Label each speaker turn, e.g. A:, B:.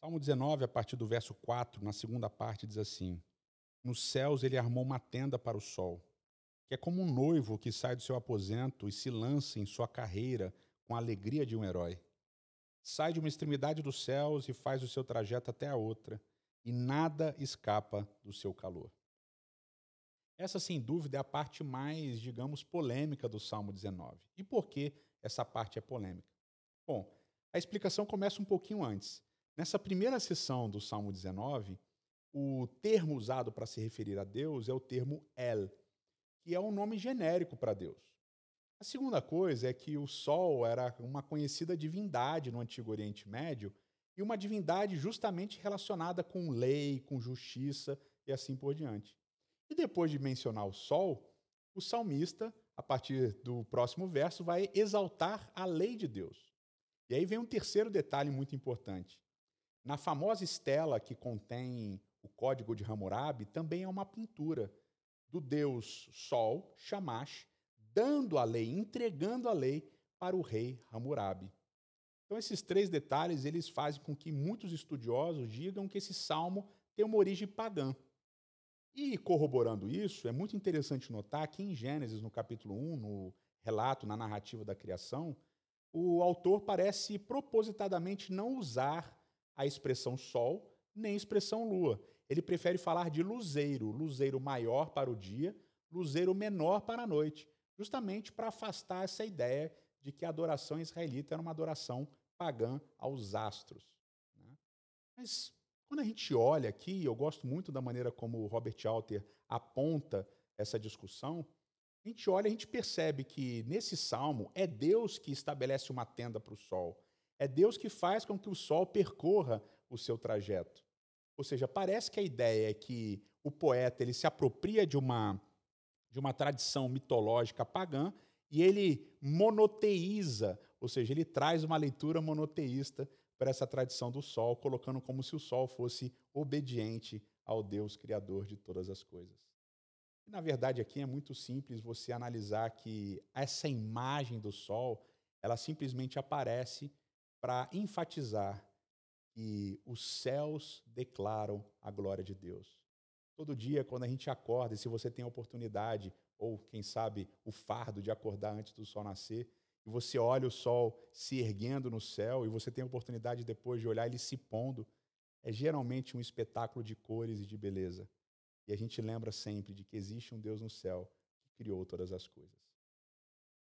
A: Salmo 19, a partir do verso 4, na segunda parte, diz assim: Nos céus ele armou uma tenda para o sol, que é como um noivo que sai do seu aposento e se lança em sua carreira com a alegria de um herói. Sai de uma extremidade dos céus e faz o seu trajeto até a outra, e nada escapa do seu calor. Essa, sem dúvida, é a parte mais, digamos, polêmica do Salmo 19. E por que essa parte é polêmica? Bom, a explicação começa um pouquinho antes. Nessa primeira sessão do Salmo 19, o termo usado para se referir a Deus é o termo El, que é um nome genérico para Deus. A segunda coisa é que o Sol era uma conhecida divindade no Antigo Oriente Médio e uma divindade justamente relacionada com lei, com justiça e assim por diante. E depois de mencionar o Sol, o salmista, a partir do próximo verso, vai exaltar a lei de Deus. E aí vem um terceiro detalhe muito importante. Na famosa estela que contém o código de Hammurabi, também é uma pintura do deus Sol, Shamash, dando a lei, entregando a lei para o rei Hammurabi. Então esses três detalhes eles fazem com que muitos estudiosos digam que esse salmo tem uma origem pagã. E corroborando isso, é muito interessante notar que em Gênesis, no capítulo 1, no relato, na narrativa da criação, o autor parece propositadamente não usar a expressão sol nem a expressão lua. Ele prefere falar de luzeiro, luzeiro maior para o dia, luzeiro menor para a noite, justamente para afastar essa ideia de que a adoração israelita era uma adoração pagã aos astros. Né? Mas quando a gente olha aqui, eu gosto muito da maneira como o Robert Alter aponta essa discussão, a gente olha a gente percebe que nesse salmo é Deus que estabelece uma tenda para o sol. É Deus que faz com que o sol percorra o seu trajeto. Ou seja, parece que a ideia é que o poeta ele se apropria de uma, de uma tradição mitológica pagã e ele monoteiza, ou seja, ele traz uma leitura monoteísta para essa tradição do sol, colocando como se o sol fosse obediente ao Deus criador de todas as coisas. Na verdade, aqui é muito simples você analisar que essa imagem do sol, ela simplesmente aparece para enfatizar que os céus declaram a glória de Deus. Todo dia, quando a gente acorda, e se você tem a oportunidade, ou quem sabe o fardo de acordar antes do sol nascer, e você olha o sol se erguendo no céu, e você tem a oportunidade depois de olhar ele se pondo, é geralmente um espetáculo de cores e de beleza. E a gente lembra sempre de que existe um Deus no céu que criou todas as coisas.